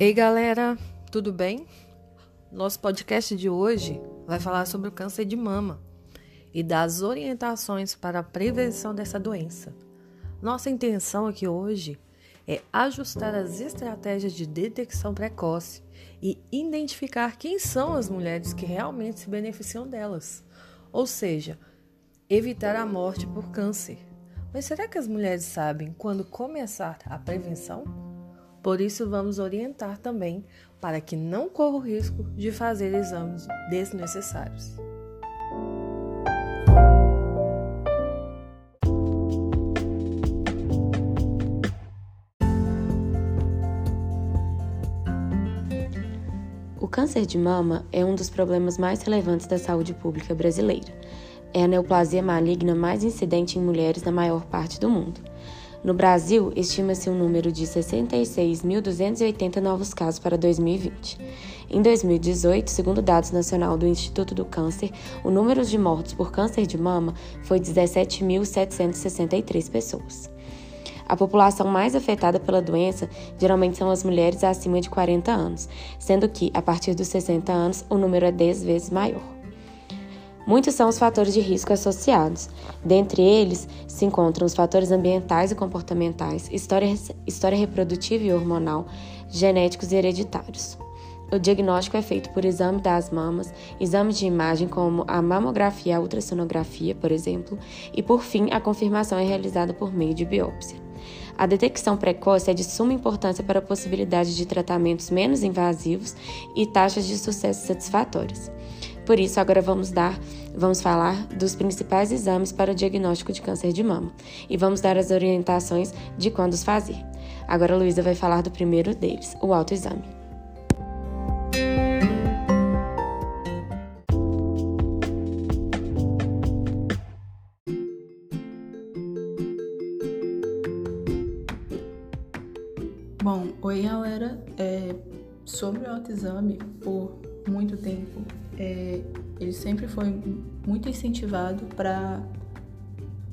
Ei galera, tudo bem? Nosso podcast de hoje vai falar sobre o câncer de mama e das orientações para a prevenção dessa doença. Nossa intenção aqui hoje é ajustar as estratégias de detecção precoce e identificar quem são as mulheres que realmente se beneficiam delas, ou seja, evitar a morte por câncer. Mas será que as mulheres sabem quando começar a prevenção? Por isso, vamos orientar também para que não corra o risco de fazer exames desnecessários. O câncer de mama é um dos problemas mais relevantes da saúde pública brasileira. É a neoplasia maligna mais incidente em mulheres na maior parte do mundo. No Brasil, estima-se um número de 66.280 novos casos para 2020. Em 2018, segundo dados nacional do Instituto do Câncer, o número de mortos por câncer de mama foi 17.763 pessoas. A população mais afetada pela doença geralmente são as mulheres acima de 40 anos, sendo que, a partir dos 60 anos, o número é 10 vezes maior. Muitos são os fatores de risco associados. Dentre eles se encontram os fatores ambientais e comportamentais, história, história reprodutiva e hormonal, genéticos e hereditários. O diagnóstico é feito por exame das mamas, exames de imagem como a mamografia e a ultrassonografia, por exemplo, e por fim, a confirmação é realizada por meio de biópsia. A detecção precoce é de suma importância para a possibilidade de tratamentos menos invasivos e taxas de sucesso satisfatórias. Por isso, agora vamos dar, vamos falar dos principais exames para o diagnóstico de câncer de mama e vamos dar as orientações de quando os fazer. Agora a Luísa vai falar do primeiro deles, o autoexame. Bom, oi galera, é, sobre o autoexame, por muito tempo é, ele sempre foi muito incentivado para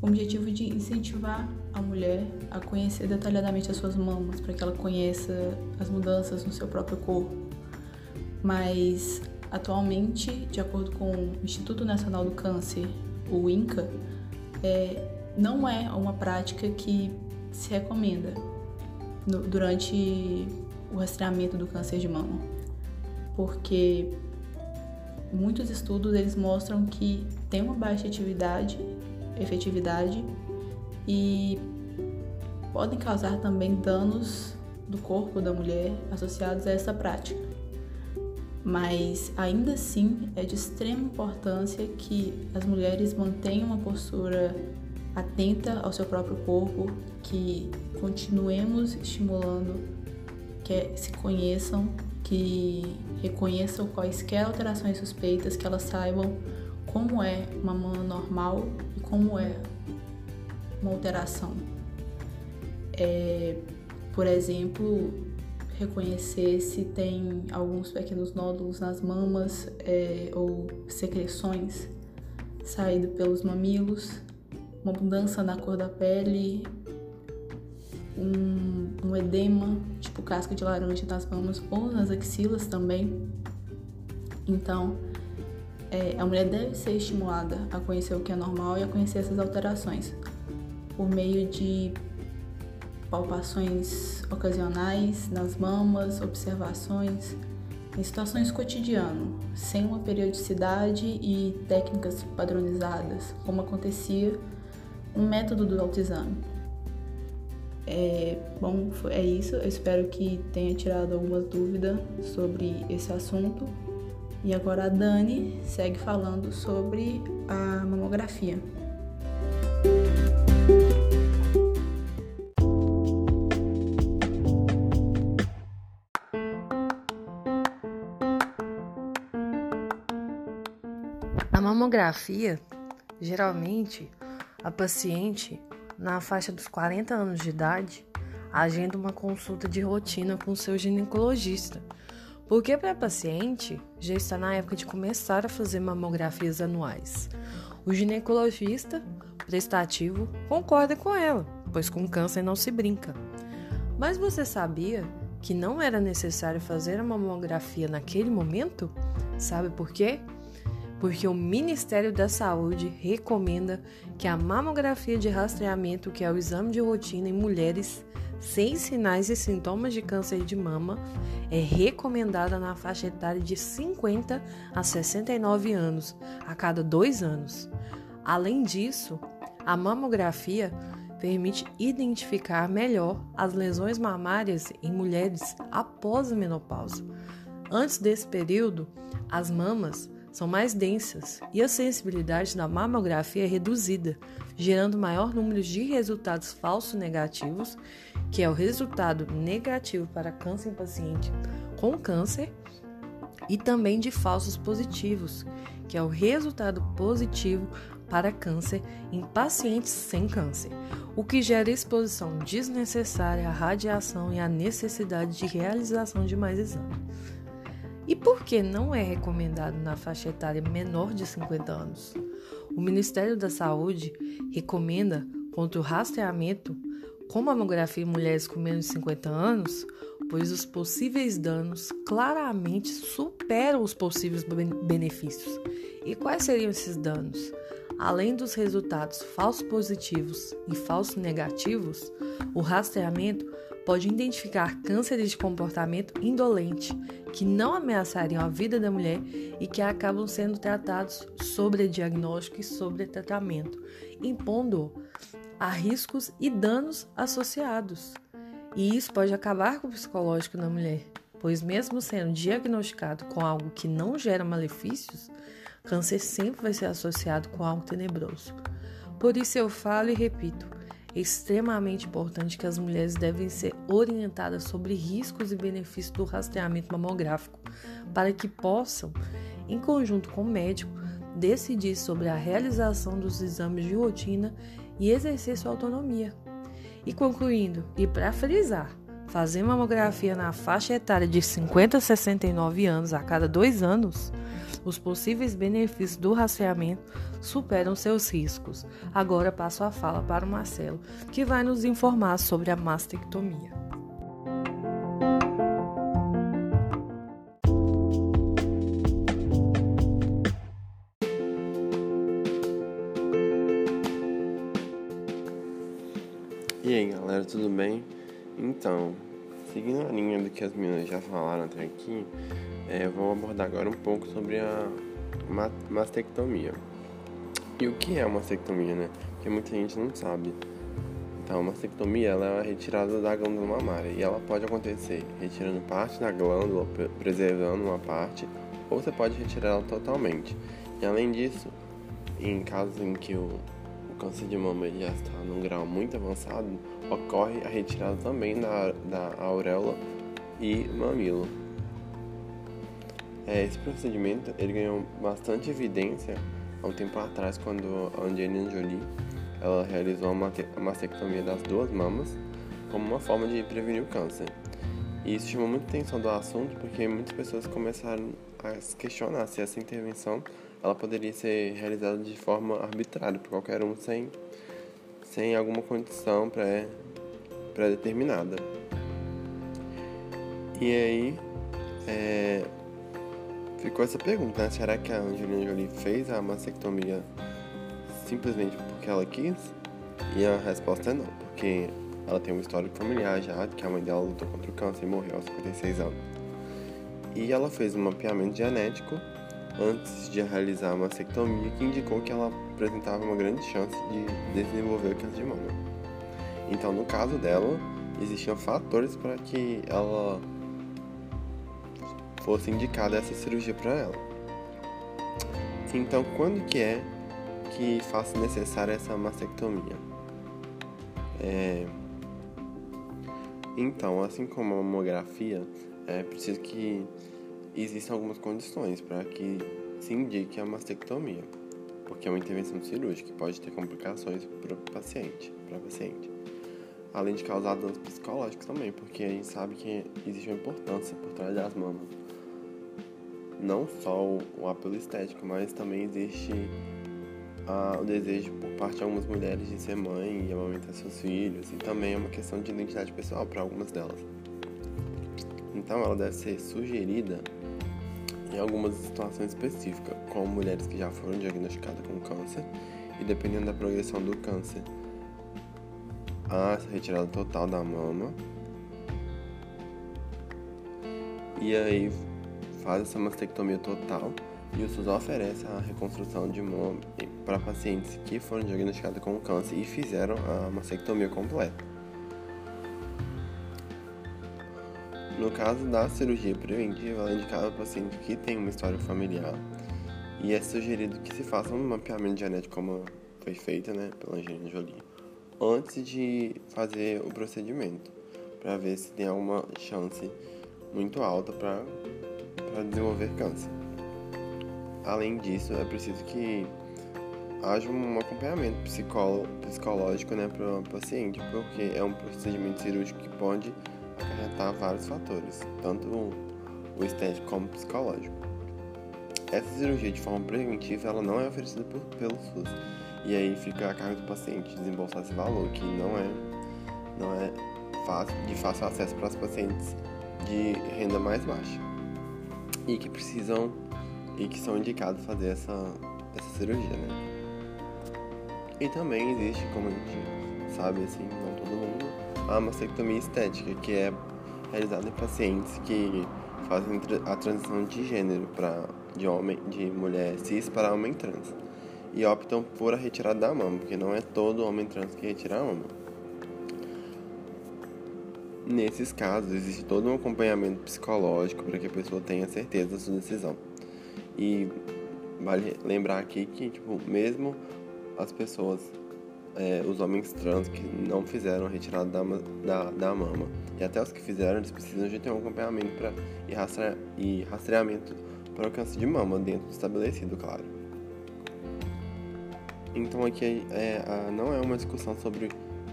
o objetivo de incentivar a mulher a conhecer detalhadamente as suas mamas, para que ela conheça as mudanças no seu próprio corpo. Mas atualmente, de acordo com o Instituto Nacional do Câncer, o INCA, é, não é uma prática que se recomenda no, durante o rastreamento do câncer de mama, porque muitos estudos eles mostram que tem uma baixa atividade, efetividade e podem causar também danos do corpo da mulher associados a essa prática. Mas ainda assim é de extrema importância que as mulheres mantenham uma postura atenta ao seu próprio corpo, que continuemos estimulando que se conheçam que reconheçam quaisquer alterações suspeitas, que elas saibam como é uma mama normal e como é uma alteração. É, por exemplo, reconhecer se tem alguns pequenos nódulos nas mamas é, ou secreções saindo pelos mamilos, uma mudança na cor da pele, um, um edema, casca de laranja nas mamas ou nas axilas também. Então, é, a mulher deve ser estimulada a conhecer o que é normal e a conhecer essas alterações por meio de palpações ocasionais nas mamas, observações em situações cotidianas, sem uma periodicidade e técnicas padronizadas, como acontecia no método do autoexame. É, bom, é isso. Eu espero que tenha tirado algumas dúvidas sobre esse assunto. E agora a Dani segue falando sobre a mamografia. A mamografia, geralmente, a paciente na faixa dos 40 anos de idade, agenda uma consulta de rotina com seu ginecologista, porque para a paciente já está na época de começar a fazer mamografias anuais. O ginecologista prestativo concorda com ela, pois com câncer não se brinca. Mas você sabia que não era necessário fazer a mamografia naquele momento? Sabe por quê? Porque o Ministério da Saúde recomenda que a mamografia de rastreamento, que é o exame de rotina em mulheres sem sinais e sintomas de câncer de mama, é recomendada na faixa etária de 50 a 69 anos, a cada dois anos. Além disso, a mamografia permite identificar melhor as lesões mamárias em mulheres após a menopausa. Antes desse período, as mamas são mais densas e a sensibilidade da mamografia é reduzida, gerando maior número de resultados falsos negativos, que é o resultado negativo para câncer em paciente com câncer, e também de falsos positivos, que é o resultado positivo para câncer em pacientes sem câncer, o que gera exposição desnecessária à radiação e a necessidade de realização de mais exames. E por que não é recomendado na faixa etária menor de 50 anos? O Ministério da Saúde recomenda contra o rastreamento com mamografia em mulheres com menos de 50 anos, pois os possíveis danos claramente superam os possíveis benefícios. E quais seriam esses danos? Além dos resultados falsos positivos e falsos negativos, o rastreamento pode identificar cânceres de comportamento indolente que não ameaçariam a vida da mulher e que acabam sendo tratados sobre diagnóstico e sobre tratamento, impondo a riscos e danos associados. E isso pode acabar com o psicológico da mulher, pois mesmo sendo diagnosticado com algo que não gera malefícios, Câncer sempre vai ser associado com algo tenebroso. Por isso eu falo e repito: extremamente importante que as mulheres devem ser orientadas sobre riscos e benefícios do rastreamento mamográfico, para que possam, em conjunto com o médico, decidir sobre a realização dos exames de rotina e exercer sua autonomia. E concluindo, e para frisar, fazer mamografia na faixa etária de 50 a 69 anos a cada dois anos os possíveis benefícios do rastreamento superam seus riscos. Agora passo a fala para o Marcelo, que vai nos informar sobre a mastectomia. E aí galera, tudo bem? Então, seguindo a linha do que as meninas já falaram até aqui, é, vou abordar agora um pouco sobre a mastectomia. E o que é uma mastectomia, né? Porque muita gente não sabe. Então, a mastectomia ela é a retirada da glândula mamária e ela pode acontecer retirando parte da glândula, preservando uma parte, ou você pode retirar ela totalmente. E além disso, em casos em que o, o câncer de mama já está num grau muito avançado, ocorre a retirada também da, da auréola e mamilo. É, esse procedimento ele ganhou bastante evidência há um tempo atrás quando a Angelina Jolie ela realizou uma mastectomia das duas mamas como uma forma de prevenir o câncer. E isso chamou muita atenção do assunto porque muitas pessoas começaram a se questionar se essa intervenção ela poderia ser realizada de forma arbitrária por qualquer um sem, sem alguma condição pré-determinada. e aí, é, ficou essa pergunta, né? Será que a Angelina Jolie fez a mastectomia simplesmente porque ela quis? E a resposta é não, porque ela tem um histórico familiar já, que a mãe dela lutou contra o câncer e morreu aos 56 anos. E ela fez um mapeamento genético antes de realizar a mastectomia que indicou que ela apresentava uma grande chance de desenvolver câncer de mama. Então, no caso dela, existiam fatores para que ela fosse indicada essa cirurgia para ela. Então, quando que é que faça necessária essa mastectomia? É... Então, assim como a mamografia, é preciso que existam algumas condições para que se indique a mastectomia, porque é uma intervenção cirúrgica que pode ter complicações para o paciente, para paciente. Além de causar danos psicológicos também, porque a gente sabe que existe uma importância por trás das mamas não só o apelo estético, mas também existe ah, o desejo por parte de algumas mulheres de ser mãe e amamentar seus filhos, e também é uma questão de identidade pessoal para algumas delas. Então ela deve ser sugerida em algumas situações específicas, como mulheres que já foram diagnosticadas com câncer e dependendo da progressão do câncer, a retirada total da mama. E aí faz essa mastectomia total e o SUS oferece a reconstrução de mama para pacientes que foram diagnosticados com câncer e fizeram a mastectomia completa. No caso da cirurgia preventiva, ela é indicada para paciente que tem uma história familiar e é sugerido que se faça um mapeamento genético como foi feito né, pela Angelina Jolie antes de fazer o procedimento para ver se tem alguma chance muito alta para desenvolver câncer. Além disso, é preciso que haja um acompanhamento psicológico né, para o paciente, porque é um procedimento cirúrgico que pode acarretar vários fatores, tanto o estético como o psicológico. Essa cirurgia de forma preventiva ela não é oferecida por, pelo SUS e aí fica a cargo do paciente desembolsar esse valor que não é não é fácil, de fácil acesso para os pacientes de renda mais baixa e que precisam e que são indicados fazer essa, essa cirurgia, né? E também existe, como a gente sabe, assim, não todo mundo, a mastectomia estética, que é realizada em pacientes que fazem a transição de gênero para de homem, de mulher cis para homem trans e optam por a retirada da mama, porque não é todo homem trans que retira a mama. Nesses casos, existe todo um acompanhamento psicológico para que a pessoa tenha certeza da sua decisão. E vale lembrar aqui que, tipo, mesmo as pessoas, é, os homens trans que não fizeram a retirada da, da, da, mama, e até os que fizeram, eles precisam de ter um acompanhamento pra, e, rastre, e rastreamento para o câncer de mama, dentro do estabelecido, claro. Então aqui é, a, não é uma discussão sobre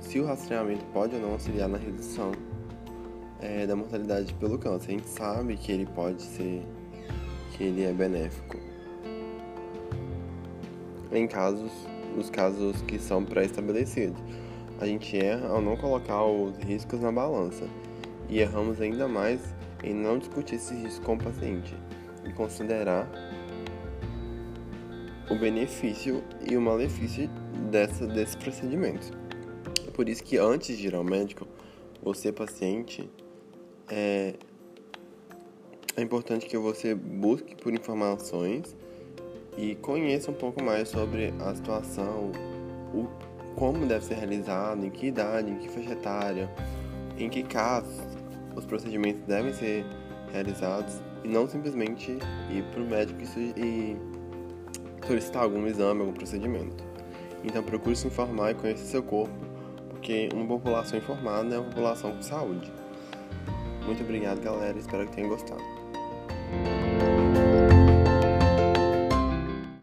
se o rastreamento pode ou não auxiliar na redução é, da mortalidade pelo câncer. A gente sabe que ele pode ser, que ele é benéfico em casos, os casos que são pré-estabelecidos. A gente erra ao não colocar os riscos na balança e erramos ainda mais em não discutir esses riscos com o paciente e considerar o benefício e o malefício dessa, desse procedimento. Por isso que antes de ir ao médico, você paciente é, é importante que você busque por informações e conheça um pouco mais sobre a situação, o, como deve ser realizado, em que idade, em que faixa etária, em que casos os procedimentos devem ser realizados e não simplesmente ir para o médico e solicitar algum exame, algum procedimento. Então procure se informar e conhecer seu corpo, porque uma população informada é uma população com saúde. Muito obrigado, galera. Espero que tenham gostado.